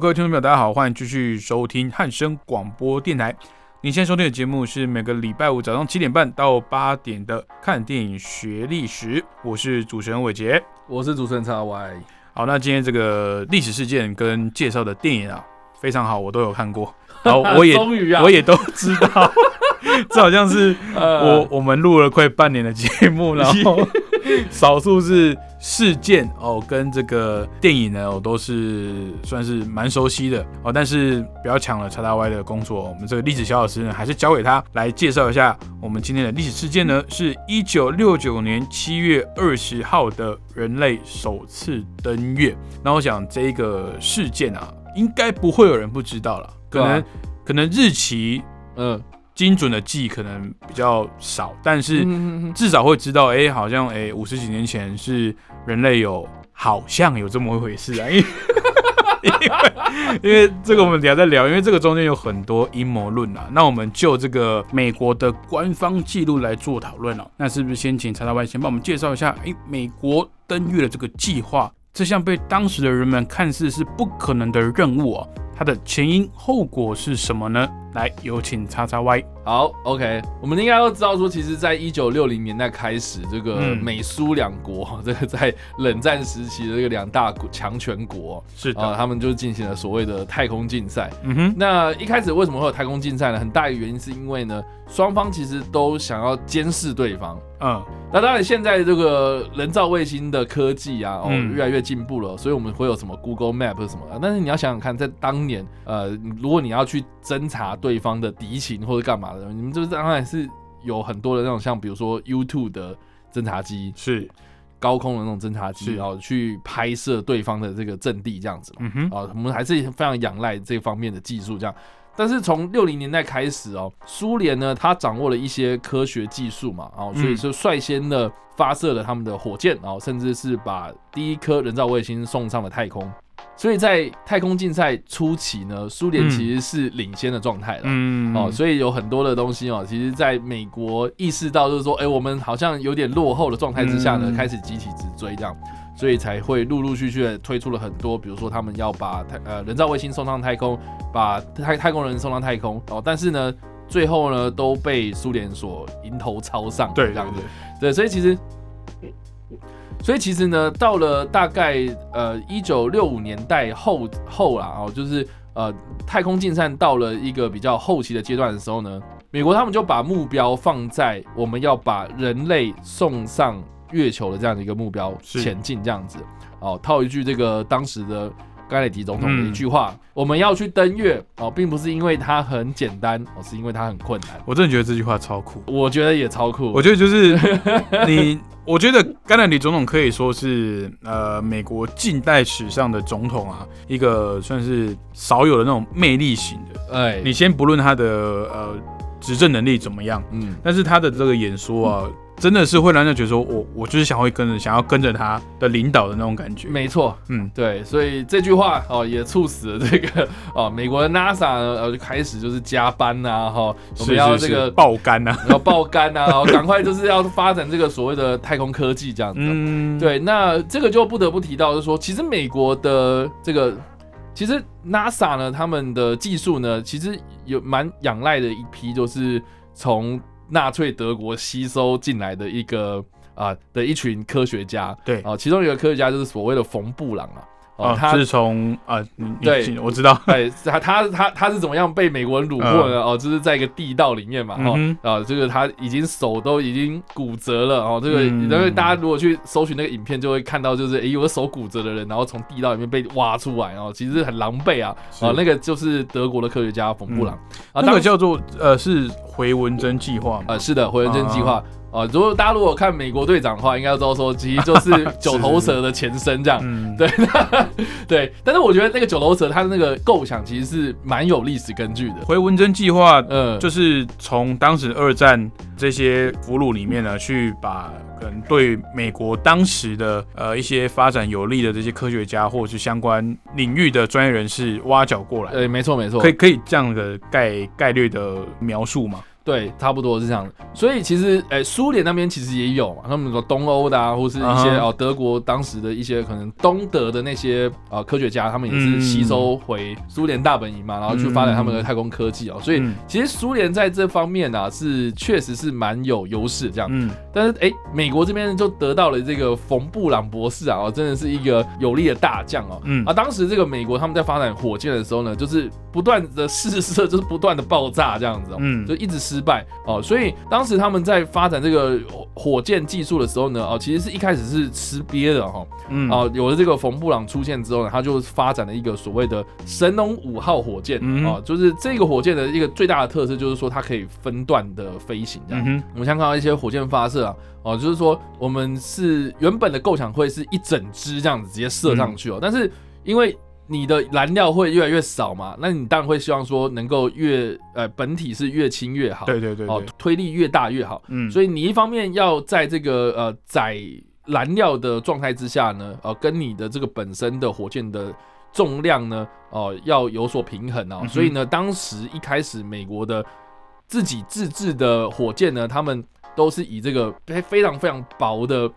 各位听众朋友，大家好，欢迎继续收听汉声广播电台。您现在收听的节目是每个礼拜五早上七点半到八点的《看电影学历史》，我是主持人伟杰，我是主持人叉 Y。好，那今天这个历史事件跟介绍的电影啊，非常好，我都有看过，然后我也我也都知道，这好像是我我们录了快半年的节目，然后 少数是事件哦，跟这个电影呢，我都是算是蛮熟悉的。哦，但是不要抢了叉大 Y 的工作，我们这个历史小老师呢，还是交给他。来介绍一下我们今天的历史事件呢，是一九六九年七月二十号的人类首次登月。那我想这个事件啊，应该不会有人不知道了，可能、啊。可能日期嗯，精准的记可能比较少，但是嗯至少会知道，哎、好像哎五十几年前是人类有好像有这么一回事啊，因为 因为这个我们等下再聊，因为这个中间有很多阴谋论啊。那我们就这个美国的官方记录来做讨论哦。那是不是先请查查外先帮我们介绍一下，哎、美国登月的这个计划，这项被当时的人们看似是不可能的任务哦，它的前因后果是什么呢？来，有请叉叉 Y。好，OK，我们应该都知道说，其实，在一九六零年代开始，这个嗯美苏两国，这个在冷战时期的这个两大国强权国是啊，他们就进行了所谓的太空竞赛。嗯哼，那一开始为什么会有太空竞赛呢？很大一个原因是因为呢，双方其实都想要监视对方。嗯，那当然，现在这个人造卫星的科技啊，哦，嗯越来越进步了，所以我们会有什么 Google Map 什么的。但是你要想想看，在当年，呃，如果你要去侦查对方的敌情或者干嘛的，你们就是当然是有很多的那种，像比如说 YouTube 的侦察机，是，高空的那种侦察机，是然后去拍摄对方的这个阵地这样子嘛。嗯哼，啊，我们还是非常仰赖这方面的技术，这样。但是从六零年代开始哦，苏联呢，它掌握了一些科学技术嘛，哦，所以嗯就率先的发射了他们的火箭，然后甚至是把第一颗人造卫星送上了太空。所以在太空竞赛初期呢，苏联嗯。其实是领先的状态了。嗯，哦，所以有很多的东西哦，其实在美国意识到就是说，哎、我们好像有点落后的状态之下呢，嗯。开始集体直追这样，所以才会陆陆续续的推出了很多，比如说他们要把太呃人造卫星送上太空，把太太空人送上太空哦，但是呢，最后呢都被苏联所迎头超上，对对这样子，对，所以其实。所以其实呢，到了大概呃一九六五年代后后啦，哦，就是呃太空竞赛到了一个比较后期的阶段的时候呢，美国他们就把目标放在我们要把人类送上月球的这样的一个目标前进，这样子。哦，套一句这个当时的甘乃迪总统的一嗯句话：我们要去登月哦，并不是因为它很简单，哦，是因为它很困难。我真的觉得这句话超酷。我觉得也超酷。我觉得就是 你，我觉得甘乃迪总统可以说是呃美国近代史上的总统啊，一个算是少有的那种魅力型的。哎，你先不论他的呃执政能力怎么样，嗯，但是他的这个演说啊，真的是会让人家觉得说我我就是想会跟着想要跟着他的领导的那种感觉。没错，嗯，对，所以这句话哦也促使了这个 哦美国的 NASA 呢呃就开始就是加班呐、哈、我们要这个爆肝啊。要爆肝呐、然后赶快就是要发展这个所谓的太空科技这样子。嗯，对，那这个就不得不提到，就是说，其实美国的这个，其实 NASA 呢，他们的技术呢，其实有蛮仰赖的一批，就是从纳粹德国吸收进来的一个啊、的一群科学家。对啊、其中有一个科学家就是所谓的冯布朗啊，哦，哦，他是从啊，对我知道，对，他他他他是怎么样被美国人虏获的？哦，就是在一个地道里面嘛，哦嗯，啊，这个他已经手都已经骨折了，哦，这个嗯。因为大家如果去搜寻那个影片，就会看到就是诶有个手骨折的人，然后从地道里面被挖出来，哦，其实很狼狈啊，是。啊，那个就是德国的科学家冯布朗。啊，那当个叫做呃是回文针计划嘛？呃是的回纹针计划。啊，如果大家如果看美国队长的话，应该知道说，其实就是 九头蛇的前身这样。嗯，对，对。但是我觉得那个九头蛇它的那个构想其实是蛮有历史根据的。回文珍计划，呃，就是从当时二战这些俘虏里面呢，去把可能对美国当时的呃一些发展有利的这些科学家或者是相关领域的专业人士挖角过来。呃，没错没错，可以可以这样的概概率的描述吗？对，差不多是这样。所以其实，哎，苏联那边其实也有嘛，他们说东欧的啊，或是一些哦，德国当时的一些可能东德的那些啊科学家，他们也是吸收回苏联大本营嘛，然后去发展他们的太空科技哦。所以其实苏联在这方面啊，是确实是蛮有优势这样。嗯。但是，哎，美国这边就得到了这个冯布朗博士啊，真的是一个有力的大将哦。嗯。啊，当时这个美国他们在发展火箭的时候呢，就是不断的试射，就是不断的爆炸这样子哦。嗯。就一直。失败。哦，所以当时他们在发展这个火箭技术的时候呢，哦，其实是一开始是吃瘪的哈，嗯，啊，有了这个冯布朗出现之后呢，他就发展了一个所谓的神龙五号火箭，啊，就是这个火箭的一个最大的特色就是说它可以分段的飞行，这样，我们先看到一些火箭发射啊，哦，就是说我们是原本的构想会是一整支这样子直接射上去哦，但是因为你的燃料会越来越少嘛？那你当然会希望说能够越呃本体是越轻越好，对对对，哦推力越大越好。嗯，所以你一方面要在这个呃载燃料的状态之下呢，呃跟你的这个本身的火箭的重量呢，哦要有所平衡啊。所以呢，当时一开始美国的自己自制的火箭呢，他们都是以这个非非常非常薄的。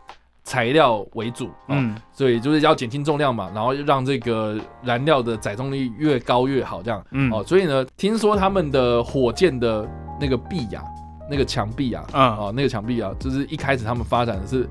材料为主，嗯，所以就是要减轻重量嘛，然后让这个燃料的载重力越高越好，这样，嗯，哦，所以呢，听说他们的火箭的那个壁呀，那个墙壁啊，啊，哦，那个墙壁啊，就是一开始他们发展的是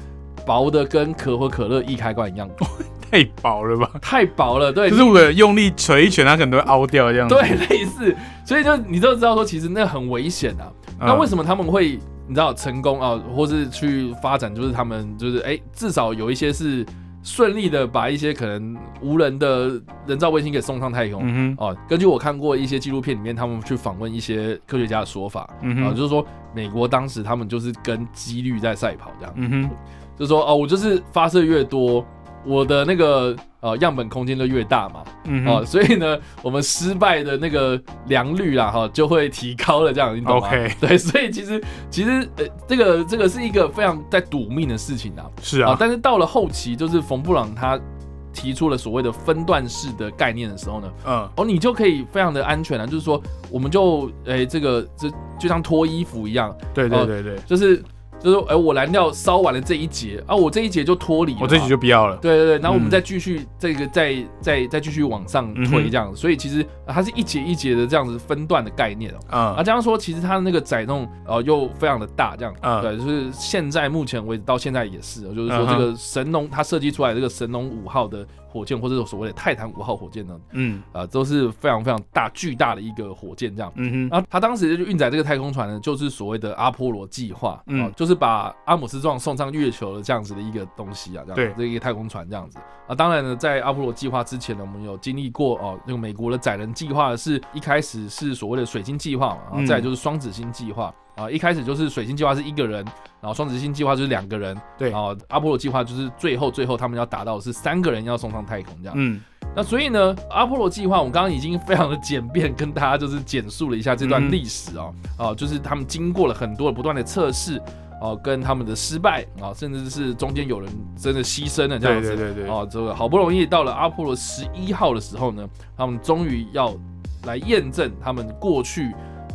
薄的，跟可口可乐易开罐一样，太薄了吧？太薄了，对，就是我用力捶一拳，它可能都会凹掉这样，对，类似，所以就你都知道说，其实那很危险啊。那为什么他们会？你知道成功啊，或是去发展，就是他们就是哎，至少有一些是顺利的把一些可能无人的人造卫星给送上太空。哦，根据我看过一些纪录片里面，他们去访问一些科学家的说法，啊，就是说美国当时他们就是跟几率在赛跑这样。嗯哼，就说哦，我就是发射越多。我的那个呃样本空间就越大嘛，嗯哦，所以呢，我们失败的那个良率啦，哈，就会提高了，这样你懂吗？对，所以其实其实呃，这个这个是一个非常在赌命的事情啊。是啊，但是到了后期，就是冯布朗他提出了所谓的分段式的概念的时候呢，嗯，哦，你就可以非常的安全了，就是说，我们就诶这个这就像脱衣服一样，对对对对，就是。就是哎，我燃料烧完了这一节啊，我这一节就脱离，我这一节就不要了。对对对，然后我们再继续这个再再再继续往上推这样子，所以其实它是一节一节的这样子分段的概念哦。啊，这样说其实它的那个载重呃又非常的大，这样对，就是现在目前为止到现在也是，就是说这个神龙它设计出来这个神龙五号的。火箭或者所谓的泰坦五号火箭呢，嗯，啊，都是非常非常大巨大的一个火箭，这样，嗯哼，然后他当时就运载这个太空船呢，就是所谓的阿波罗计划，啊，就是把阿姆斯壮送上月球的这样子的一个东西啊，这样，对，这一个太空船这样子，啊，当然呢，在阿波罗计划之前呢，我们有经历过哦，那个美国的载人计划是一开始是所谓的水星计划嘛，然后再就是双子星计划。啊，一开始就是水星计划是一个人，然后双子星计划就是两个人，对，然后阿波罗计划就是最后最后他们要达到的是三个人要送上太空这样。嗯，那所以呢，阿波罗计划我们刚刚已经非常的简便跟大家就是简述了一下这段历史哦，啊，就是他们经过了很多的不断的测试，哦，跟他们的失败啊，甚至是中间有人真的牺牲了这样子，对对对对，哦，这个好不容易到了阿波罗十一号的时候呢，他们终于要来验证他们过去。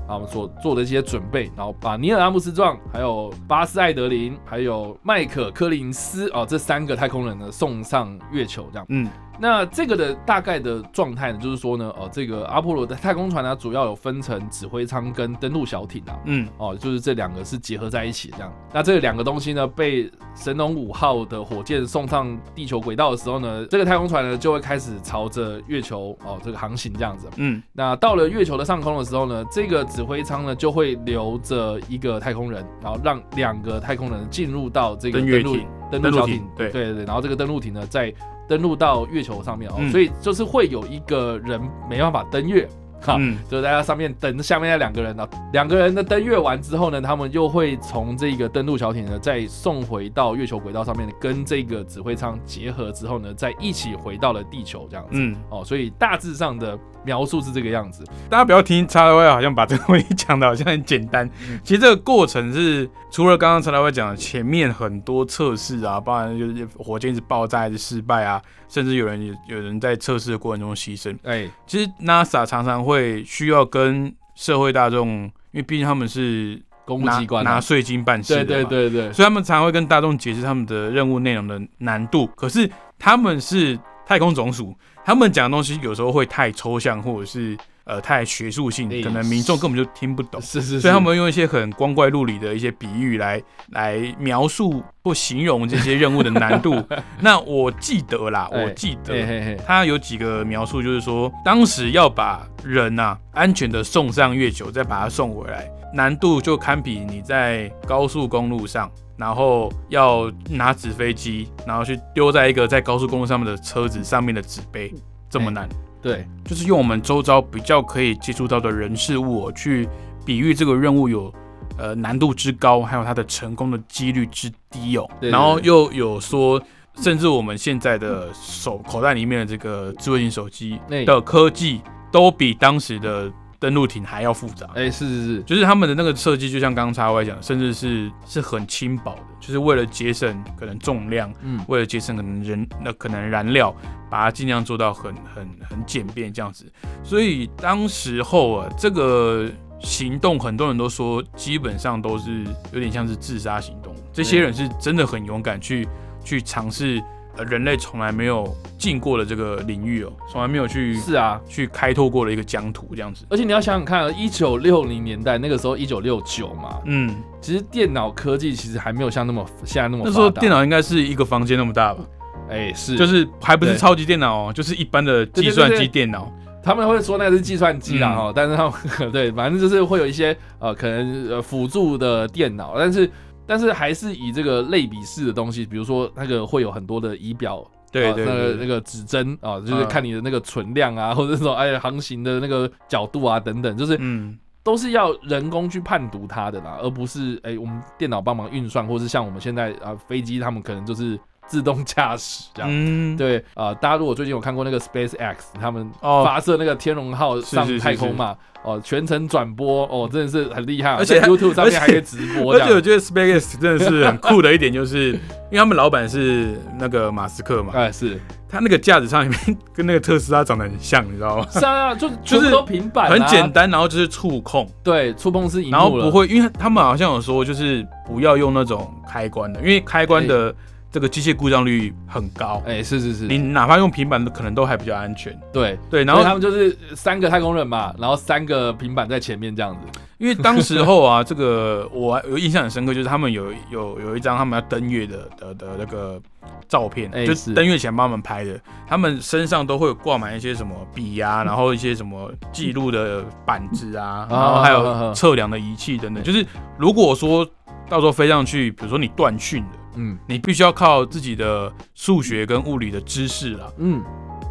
啊，我们所做的一些准备，然后把尼尔阿姆斯壮、还有巴斯艾德林、还有麦克柯林斯啊这三个太空人呢送上月球，这样。嗯。那这个的大概的状态呢，就是说呢，哦，这个阿波罗的太空船呢，主要有分成指挥舱跟登陆小艇啊，嗯，哦，就是这两个是结合在一起这样。那这两个东西呢，被神龙五号的火箭送上地球轨道的时候呢，这个太空船呢就会开始朝着月球哦这个航行这样子，嗯，那到了月球的上空的时候呢，这个指挥舱呢就会留着一个太空人，然后让两个太空人进入到这个登陆登陆小艇，对对对，然后这个登陆艇呢在。登陆到月球上面哦，所以就是会有一个人没办法登月哈，就在上面等下面那两个人呢，两个人的登月完之后呢，他们又会从这个登陆小艇呢再送回到月球轨道上面，跟这个指挥舱结合之后呢，再一起回到了地球这样子。嗯，哦，所以大致上的描述是这个样子。大家不要听查拉威好像把这个东西讲的好像很简单，其实这个过程是除了刚刚查拉威讲的前面很多测试啊，包含就是火箭是爆炸还是失败啊，甚至有人有有人在测试的过程中牺牲。哎，其实 NASA 常常会需要跟社会大众，因为毕竟他们是公务机关，拿税金办事对对对，所以他们常会跟大众解释他们的任务内容的难度。可是他们是太空总署，他们讲的东西有时候会太抽象，或者是。呃，太学术性，可能民众根本就听不懂，是是，所以他们用一些很光怪陆离的一些比喻来来描述或形容这些任务的难度。那我记得啦，我记得他有几个描述，就是说当时要把人呐安全的送上月球，再把它送回来，难度就堪比你在高速公路上，然后要拿纸飞机，然后去丢在一个在高速公路上面的车子上面的纸杯这么难。对，就是用我们周遭比较可以接触到的人事物去比喻这个任务有呃难度之高，还有它的成功的几率之低哦。然后又有说，甚至我们现在的手口袋里面的这个智慧型手机的科技，都比当时的。登陆艇还要复杂，哎，是是是，就是他们的那个设计，就像刚刚叉 Y 讲，甚至是是很轻薄的，就是为了节省可能重量，嗯，为了节省可能人那可能燃料，把它尽量做到很很很简便这样子。所以当时候啊，这个行动很多人都说，基本上都是有点像是自杀行动。这些人是真的很勇敢去去尝试。人类从来没有进过的这个领域哦，从来没有去是啊，去开拓过的一个疆土这样子。而且你要想想看，一九六零年代那个时候，一九六九嘛，嗯，其实电脑科技其实还没有像那么现在那么。那时候电脑应该是一个房间那么大吧？哎，是，就是还不是超级电脑哦，就是一般的计算机电脑。他们会说那是计算机啦哦，但是他们 对，反正就是会有一些呃可能呃辅助的电脑，但是。但是还是以这个类比式的东西，比如说那个会有很多的仪表，对对，那个那个指针啊，就是看你的那个存量啊，或者说哎航行的那个角度啊等等，就是嗯，都是要人工去判读它的啦，而不是哎我们电脑帮忙运算，或是像我们现在啊飞机他们可能就是自动驾驶这样，嗯，对啊，大家如果最近有看过那个 Space X 他们发射那个天龙号上太空嘛。哦，全程转播哦，真的是很厉害，而且 YouTube 上面还可以直播。而且我觉得 SpaceX 真的是很酷的一点，就是 因为他们老板是那个马斯克嘛，哎，是。他那个架子上里面跟那个特斯拉长得很像，你知道吗？是啊，就 就是都平板，很简单，然后就是触控，对，触控是，然后不会，因为他们好像有说，就是不要用那种开关的，因为开关的。这个机械故障率很高，哎，是是是，你哪怕用平板的，可能都还比较安全。对对，然后他们就是三个太空人嘛，然后三个平板在前面这样子。因为当时候啊，这个我有印象很深刻，就是他们有有有一张他们要登月的的的那个照片，就是登月前帮他们拍的，他们身上都会有挂满一些什么笔啊，然后一些什么记录的板子啊，然后还有测量的仪器等等。就是如果说到时候飞上去，比如说你断讯了。嗯，你必须要靠自己的数学跟物理的知识啦，嗯，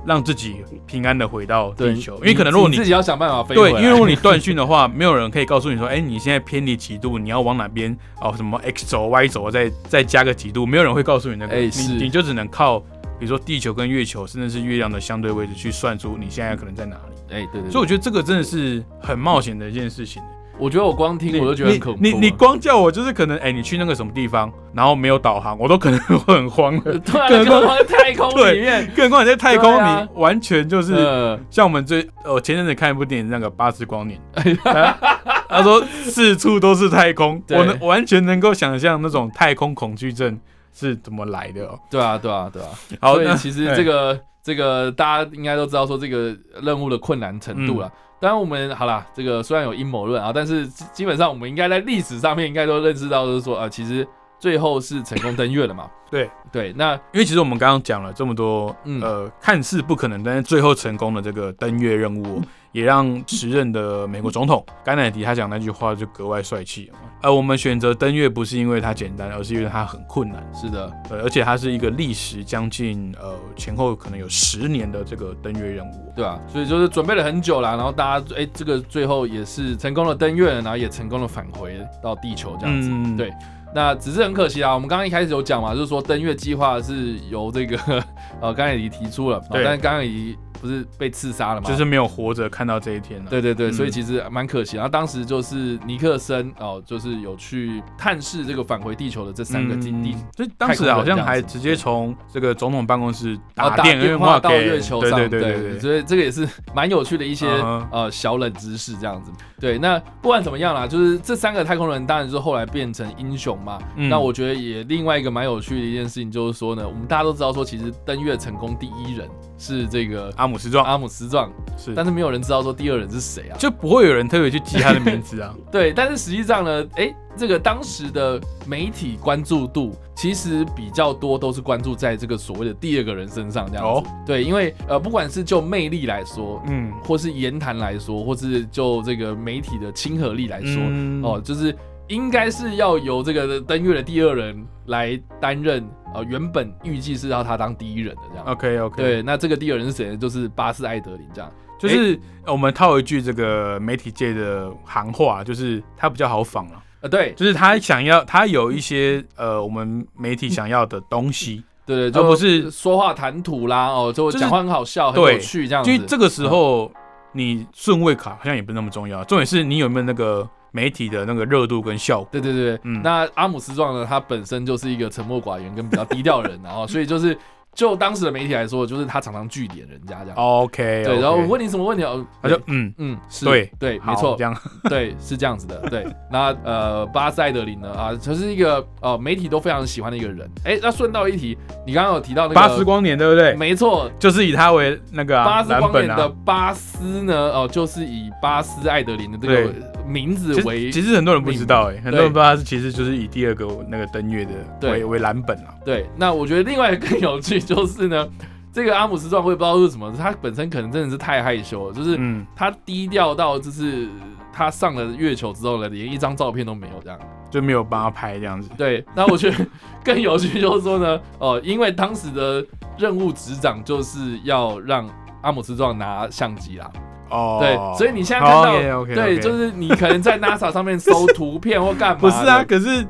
让自己平安的回到地球。因为可能如果你自己要想办法飞，对，因为如果你断讯的话，没有人可以告诉你说，哎，你现在偏离几度，你要往哪边哦，什么 x 轴、y 轴，再再加个几度，没有人会告诉你那个，你你就只能靠，比如说地球跟月球，甚至是月亮的相对位置去算出你现在可能在哪里。哎，对对。所以我觉得这个真的是很冒险的一件事情。我觉得我光听我都觉得很恐怖。你你光叫我就是可能哎，你去那个什么地方，然后没有导航，我都可能会很慌的。对，更何况在太空里面，更何况你在太空，你完全就是像我们最呃前阵子看一部电影，那个《八十光年》，他说四处都是太空，我能完全能够想象那种太空恐惧症是怎么来的哦。对啊，对啊，对啊。所以其实这个这个大家应该都知道说这个任务的困难程度了。当然，我们好了，这个虽然有阴谋论啊，但是基本上我们应该在历史上面应该都认识到，就是说啊，其实最后是成功登月了嘛。对对，那因为其实我们刚刚讲了这么多，呃，看似不可能，但是最后成功的这个登月任务，也让时任的美国总统甘乃迪他讲那句话就格外帅气。而，我们选择登月不是因为它简单，而是因为它很困难。是的，呃，而且它是一个历时将近呃前后可能有十年的这个登月任务，对啊，所以就是准备了很久啦，然后大家哎，这个最后也是成功的登月，然后也成功的返回到地球这样子。对，那只是很可惜啊，我们刚刚一开始有讲嘛，就是说登月计划是由这个 呃甘乃迪提出了，但是甘乃迪。不是被刺杀了吗？就是没有活着看到这一天了。对对对，所以其实蛮可惜。然后当时就是尼克森哦，就是有去探视这个返回地球的这三个基地，所以当时好像还直接从这个总统办公室打电话到月球上。对对对对，所以这个也是蛮有趣的一些呃小冷知识这样子。对，那不管怎么样啦，就是这三个太空人当然是后来变成英雄嘛。那我觉得也另外一个蛮有趣的一件事情就是说呢，我们大家都知道说，其实登月成功第一人是这个阿姆斯壮，阿姆斯壮是，但是没有人知道说第二人是谁啊，就不会有人特别去记他的名字啊。对，但是实际上呢，哎。这个当时的媒体关注度其实比较多，都是关注在这个所谓的第二个人身上，这样子。对，因为呃，不管是就魅力来说，嗯，或是言谈来说，或是就这个媒体的亲和力来说，哦，就是应该是要由这个登月的第二人来担任。呃，原本预计是要他当第一人的这样。OK OK。对，那这个第二人是谁呢？就是巴斯艾德林这样。就是我们套一句这个媒体界的行话，就是他比较好仿了。对，就是他想要，他有一些呃，我们媒体想要的东西，对对，而不是说话谈吐啦，哦，就讲话很好笑，很有趣这样子。就这个时候，你顺位卡好像也不是那么重要，重点是你有没有那个媒体的那个热度跟效果。对对对，嗯，那阿姆斯壮呢，他本身就是一个沉默寡言跟比较低调的人，然 后所以就是。就当时的媒体来说，就是他常常据点人家这样。OK，对，然后我问你什么问题他就嗯嗯，对对，没错，这样，对，是这样子的。对，那呃，巴塞德林呢啊，他是一个呃媒体都非常喜欢的一个人。哎，那顺道一提，你刚刚有提到那个巴斯光年，对不对？没错，就是以他为那个巴斯光年的巴斯呢，哦，就是以巴斯艾德林的这个名字为。其实很多人不知道，哎，很多人不知道是其实就是以第二个那个登月的为为蓝本啊。对，那我觉得另外一个更有趣。就是呢，这个阿姆斯壮我也不知道是什么，他本身可能真的是太害羞了，就是他低调到就是他上了月球之后呢，连一张照片都没有，这样就没有帮他拍这样子。对，那我觉得更有趣就是说呢，哦，因为当时的任务执掌就是要让阿姆斯壮拿相机啦。哦，对，所以你现在看到，对，就是你可能在 NASA 上面搜图片或干嘛？不是啊，可是。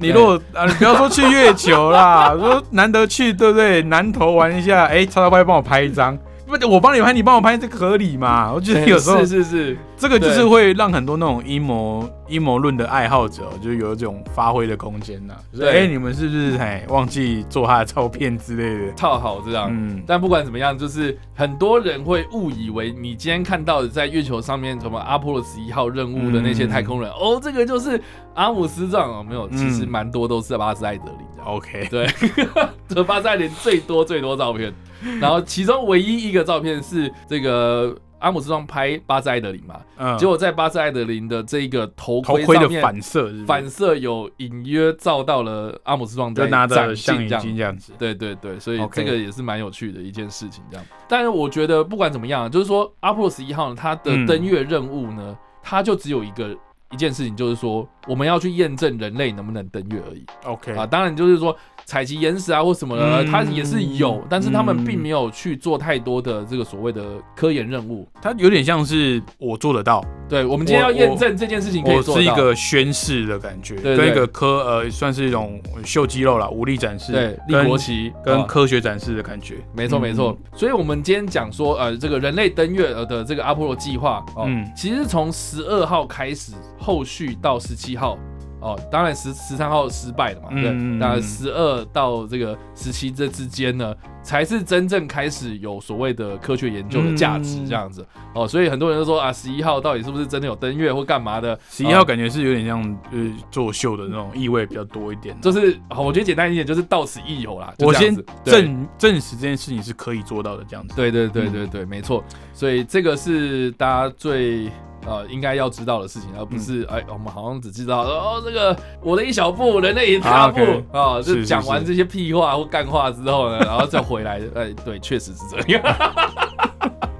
你如果啊，你不要说去月球啦，说难得去，对不对？南头玩一下，哎，超超快帮我拍一张。不，我帮你拍，你帮我拍，这合理嘛？我觉得有时候是是是，这个就是会让很多那种阴谋阴谋论的爱好者，就是有一种发挥的空间呐。哎，你们是不是哎忘记做他的照片之类的？套好这样。嗯。但不管怎么样，就是很多人会误以为你今天看到的在月球上面什么阿波罗十一号任务的那些太空人，哦，这个就是阿姆斯壮哦，没有，其实蛮多都是巴斯艾德林。OK，对，这巴斯艾德林最多最多照片。然后其中唯一一个照片是这个阿姆斯壮拍巴兹艾德林嘛，嗯，结果在巴兹艾德林的这个头盔的反射，反射有隐约照到了阿姆斯壮在展镜这样子，对对对，所以这个也是蛮有趣的一件事情，这样。但是我觉得不管怎么样，就是说阿波罗十一号呢，它的登月任务呢，它就只有一个一件事情，就是说我们要去验证人类能不能登月而已。OK 啊，当然就是说。采集岩石啊，或什么的，它也是有，但是他们并没有去做太多的这个所谓的科研任务。它有点像是我做得到，对，我们今天要验证这件事情可以做到，是一个宣誓的感觉，跟一个科呃，算是一种秀肌肉了，武力展示，对，立国旗跟科学展示的感觉。没错没错，所以我们今天讲说，呃，这个人类登月呃的这个阿波罗计划，嗯，其实从十二号开始，后续到十七号。哦，当然十十三号失败了嘛，对，那十二到这个十七这之间呢，才是真正开始有所谓的科学研究的价值这样子。哦，所以很多人都说啊，十一号到底是不是真的有登月或干嘛的？十一号感觉是有点像呃作秀的那种意味比较多一点。就是，我觉得简单一点，就是到此一游啦。我先证证实这件事情是可以做到的这样子。对对对对对，没错。所以这个是大家最。呃，应该要知道的事情，而不是哎，我们好像只知道哦，这个我的一小步，人类一大步啊，就讲完这些屁话或干话之后呢，然后再回来，哎，对，确实是这样。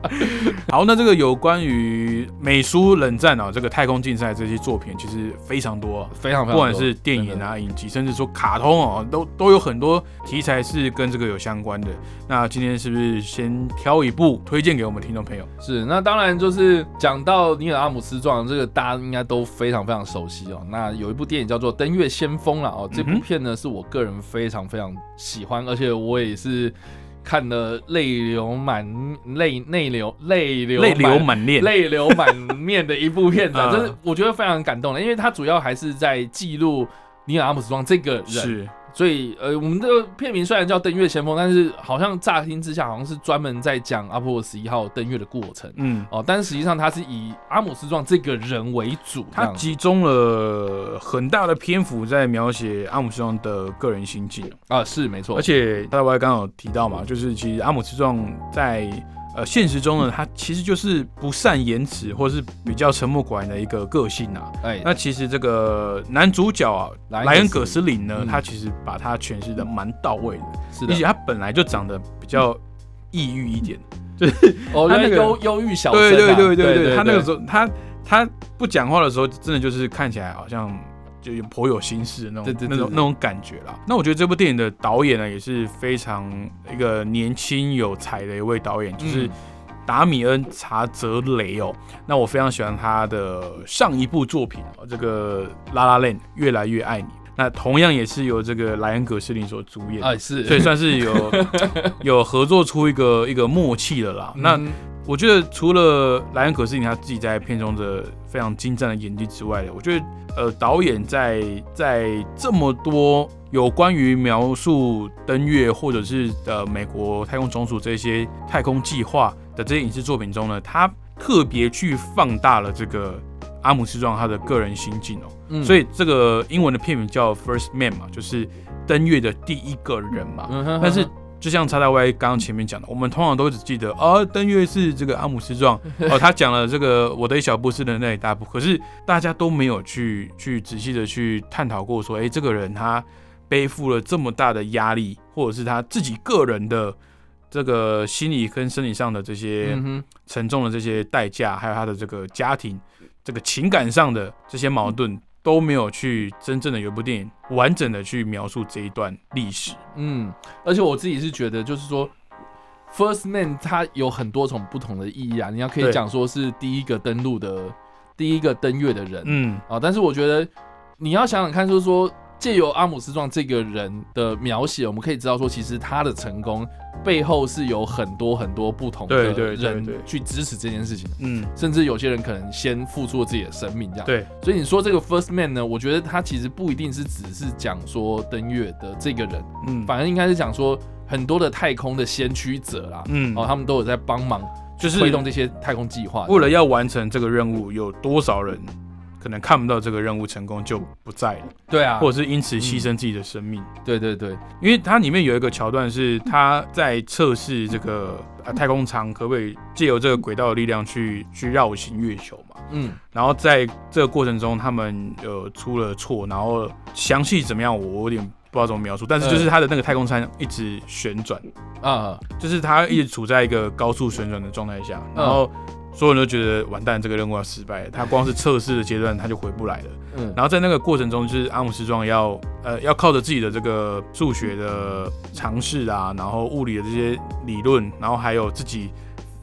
好，那这个有关于美苏冷战啊，这个太空竞赛这些作品其实非常多，非常非常多，不管是电影啊、影集，甚至说卡通哦，都都有很多题材是跟这个有相关的。那今天是不是先挑一部推荐给我们听众朋友？是，那当然就是讲到尼尔阿姆斯壮，这个大家应该都非常非常熟悉哦。那有一部电影叫做《登月先锋》了哦，这部片呢是我个人非常非常喜欢，而且我也是。看的泪流满泪泪流泪流泪流满面泪流满面的一部片子，真是我觉得非常感动的，因为它主要还是在记录尼尔阿姆斯壮这个人。所以，呃，我们这个片名虽然叫《登月先锋》，但是好像乍听之下好像是专门在讲阿波罗十一号登月的过程，嗯，哦，但是实际上它是以阿姆斯壮这个人为主，它集中了很大的篇幅在描写阿姆斯壮的个人心境。啊，是没错，而且大家刚刚有提到嘛，就是其实阿姆斯壮在。呃，现实中呢，他其实就是不善言辞，或是比较沉默寡言的一个个性啊。哎，那其实这个男主角啊，莱恩·葛斯林呢，他其实把他诠释的蛮到位的，是的。而且他本来就长得比较抑郁一点，就是 他那个忧忧郁小对对对对对，他那个时候他他不讲话的时候，真的就是看起来好像。就有颇有心事的那种那种那种感觉啦。那我觉得这部电影的导演呢，也是非常一个年轻有才的一位导演，就是达米恩·查泽雷哦。那我非常喜欢他的上一部作品哦，这个《拉拉链》越来越爱你。那同样也是由这个莱恩·葛斯林所主演啊，是，所以算是有 有合作出一个一个默契的啦。那我觉得除了莱恩·葛斯林他自己在片中的非常精湛的演技之外，我觉得。呃，导演在在这么多有关于描述登月或者是呃美国太空总署这些太空计划的这些影视作品中呢，他特别去放大了这个阿姆斯壮他的个人心境哦，所以这个英文的片名叫 First Man 嘛，就是登月的第一个人嘛，但是。就像叉大 Y 刚刚前面讲的，我们通常都只记得哦，登月是这个阿姆斯壮 哦，他讲了这个我的一小步是人类大步，可是大家都没有去去仔细的去探讨过，说哎，这个人他背负了这么大的压力，或者是他自己个人的这个心理跟生理上的这些沉重的这些代价，还有他的这个家庭这个情感上的这些矛盾。都没有去真正的有一部电影完整的去描述这一段历史。嗯，而且我自己是觉得，就是说，First Man 它有很多种不同的意义啊。你要可以讲说是第一个登陆的、第一个登月的人，嗯啊。但是我觉得你要想想看，就是说。借由阿姆斯壮这个人的描写，我们可以知道说，其实他的成功背后是有很多很多不同的人去支持这件事情。嗯，甚至有些人可能先付出了自己的生命，这样。对。所以你说这个 First Man 呢？我觉得他其实不一定是只是讲说登月的这个人，嗯，反而应该是讲说很多的太空的先驱者啦，嗯，哦，他们都有在帮忙，就是推动这些太空计划。为了要完成这个任务，有多少人？可能看不到这个任务成功就不在了，对啊，或者是因此牺牲自己的生命，对对对，因为它里面有一个桥段是他在测试这个啊太空舱可不可以借由这个轨道的力量去去绕行月球嘛，嗯，然后在这个过程中他们呃出了错，然后详细怎么样我有点不知道怎么描述，但是就是他的那个太空舱一直旋转。啊，就是他一直处在一个高速旋转的状态下，然后。所有人都觉得完蛋，这个任务要失败。他光是测试的阶段他就回不来了。嗯，然后在那个过程中，就是阿姆斯壮要呃要靠着自己的这个数学的尝试啊，然后物理的这些理论，然后还有自己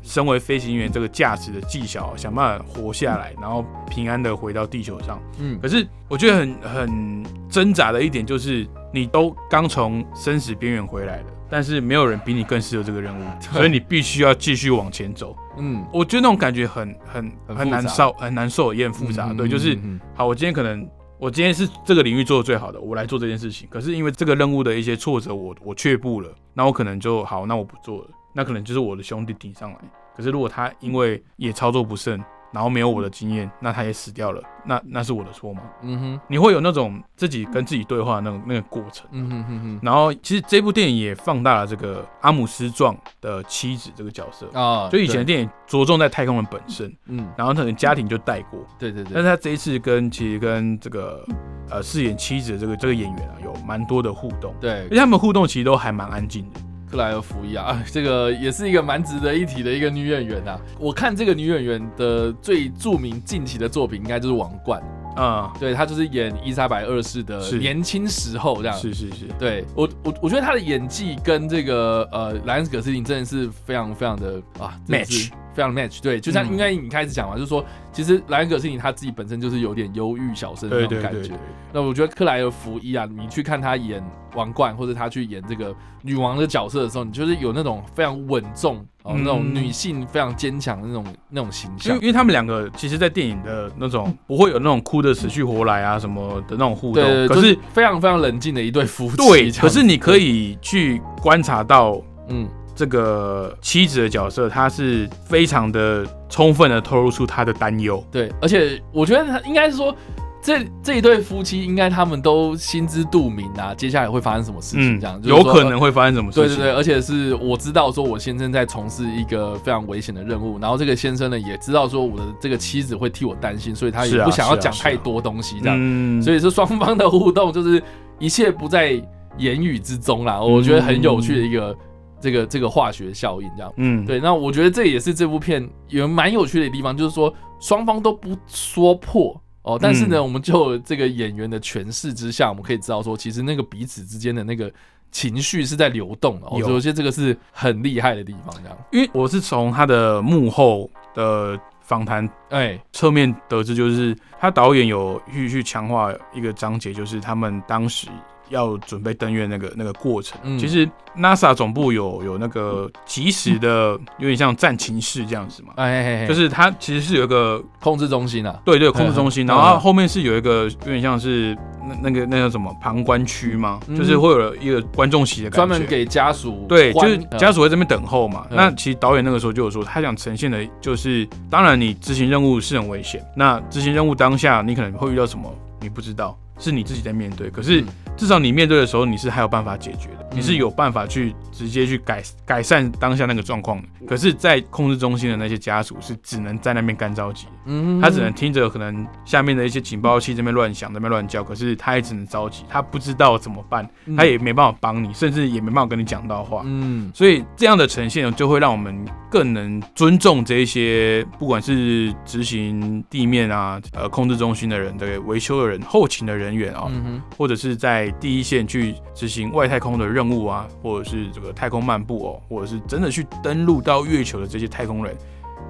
身为飞行员这个驾驶的技巧，想办法活下来，然后平安的回到地球上。嗯，可是我觉得很很挣扎的一点就是，你都刚从生死边缘回来了。但是没有人比你更适合这个任务，所以你必须要继续往前走。嗯，我觉得那种感觉很很很难受，很难受也很复杂。对，就是好，我今天可能我今天是这个领域做的最好的，我来做这件事情。可是因为这个任务的一些挫折，我我却步了，那我可能就好，那我不做了。那可能就是我的兄弟顶上来。可是如果他因为也操作不慎。然后没有我的经验，那他也死掉了，那那是我的错吗？嗯哼，你会有那种自己跟自己对话那种那个过程。嗯哼哼哼。然后其实这部电影也放大了这个阿姆斯壮的妻子这个角色啊，就以前的电影着重在太空人本身，嗯，然后可能家庭就带过。对对对。但是他这一次跟其实跟这个呃饰演妻子的这个这个演员啊，有蛮多的互动。对，而且他们互动其实都还蛮安静的。克莱尔福伊啊，这个也是一个蛮值得一提的一个女演员啊。我看这个女演员的最著名近期的作品，应该就是《王冠》。嗯，对她就是演伊莎白二世的年轻时候这样。是是是，对我我我觉得她的演技跟这个呃莱恩斯·葛斯汀真的是非常非常的啊 match。非常 match，对，就像应该你开始讲嘛，就是说，其实莱恩·葛斯林他自己本身就是有点忧郁小生那种感觉。那我觉得克莱尔·福伊啊，你去看他演王冠，或者他去演这个女王的角色的时候，你就是有那种非常稳重哦，那种女性非常坚强的那种那种形象。因为因为他们两个其实，在电影的那种不会有那种哭的死去活来啊什么的那种互动，可是非常非常冷静的一对夫妻。对，可是你可以去观察到，嗯。这个妻子的角色，她是非常的充分的透露出她的担忧。对，而且我觉得他应该是说，这这一对夫妻应该他们都心知肚明啊，接下来会发生什么事情，这样有可能会发生什么事情。对对对，而且是我知道说，我先生在从事一个非常危险的任务，然后这个先生呢也知道说，我的这个妻子会替我担心，所以他也不想要讲太多东西，这样。所以说双方的互动就是一切不在言语之中啦，我觉得很有趣的一个。这个这个化学效应，这样，嗯，对，那我觉得这也是这部片有蛮有趣的地方，就是说双方都不说破哦，但是呢，我们就这个演员的诠释之下，我们可以知道说，其实那个彼此之间的那个情绪是在流动的。我觉得这个是很厉害的地方，这样，因为我是从他的幕后的访谈，哎，侧面得知，就是他导演有去去强化一个章节，就是他们当时。要准备登月那个那个过程，其实 NASA 总部有有那个及时的，有点像战情室这样子嘛。哎，就是它其实是有一个控制中心啊。对对，控制中心，然后后面是有一个有点像是那那个那叫什么旁观区嘛，就是会有一个观众席的感觉，专门给家属。对，就是家属在这边等候嘛。那其实导演那个时候就有说，他想呈现的就是，当然你执行任务是很危险，那执行任务当下你可能会遇到什么，你不知道。是你自己在面对，可是至少你面对的时候，你是还有办法解决的，你是有办法去直接去改改善当下那个状况的。可是，在控制中心的那些家属是只能在那边干着急，嗯，他只能听着可能下面的一些警报器这边乱响，这边乱叫，可是他也只能着急，他不知道怎么办，他也没办法帮你，甚至也没办法跟你讲到话，嗯，所以这样的呈现就会让我们更能尊重这些不管是执行地面啊，呃，控制中心的人对维修的人、后勤的人。人员啊，或者是在第一线去执行外太空的任务啊，或者是这个太空漫步哦，或者是真的去登陆到月球的这些太空人，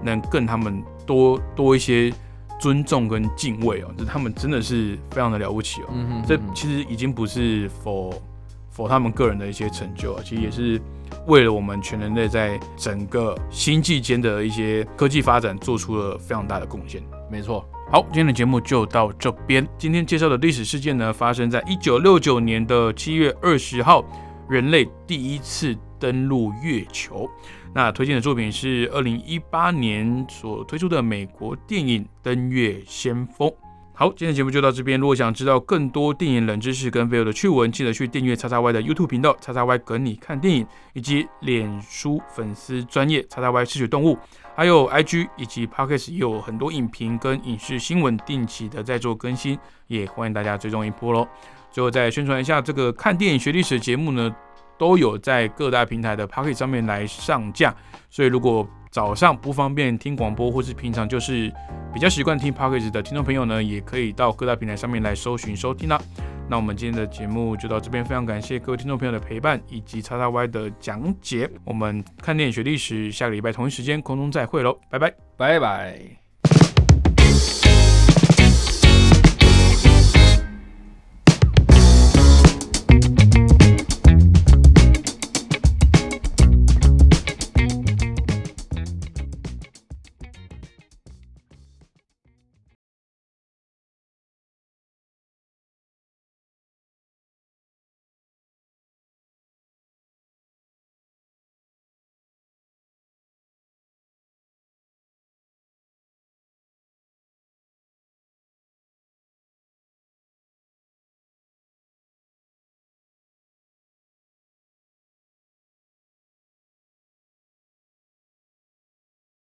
能更他们多多一些尊重跟敬畏哦，这他们真的是非常的了不起哦。这其实已经不是否否他们个人的一些成就啊，其实也是为了我们全人类在整个星际间的一些科技发展做出了非常大的贡献。没错。好，今天的节目就到这边。今天介绍的历史事件呢，发生在一九六九年的七月二十号，人类第一次登陆月球。那推荐的作品是二零一八年所推出的美国电影《登月先锋》。好，今天节目就到这边。如果想知道更多电影冷知识跟飞友的趣闻，记得去订阅叉叉 Y 的 YouTube 频道叉叉 Y 跟你看电影，以及脸书粉丝专业叉叉 Y 视觉动物，还有 IG 以及 Podcast 也有很多影评跟影视新闻定期的在做更新，也欢迎大家追踪一波喽。最后再宣传一下，这个看电影学历史节目呢，都有在各大平台的 Pocket 上面来上架，所以如果早上不方便听广播，或是平常就是比较习惯听 podcast 的听众朋友呢，也可以到各大平台上面来搜寻收听啦。那我们今天的节目就到这边，非常感谢各位听众朋友的陪伴以及叉叉 Y 的讲解。我们看电影学历史，下个礼拜同一时间空中再会喽，拜拜，拜拜。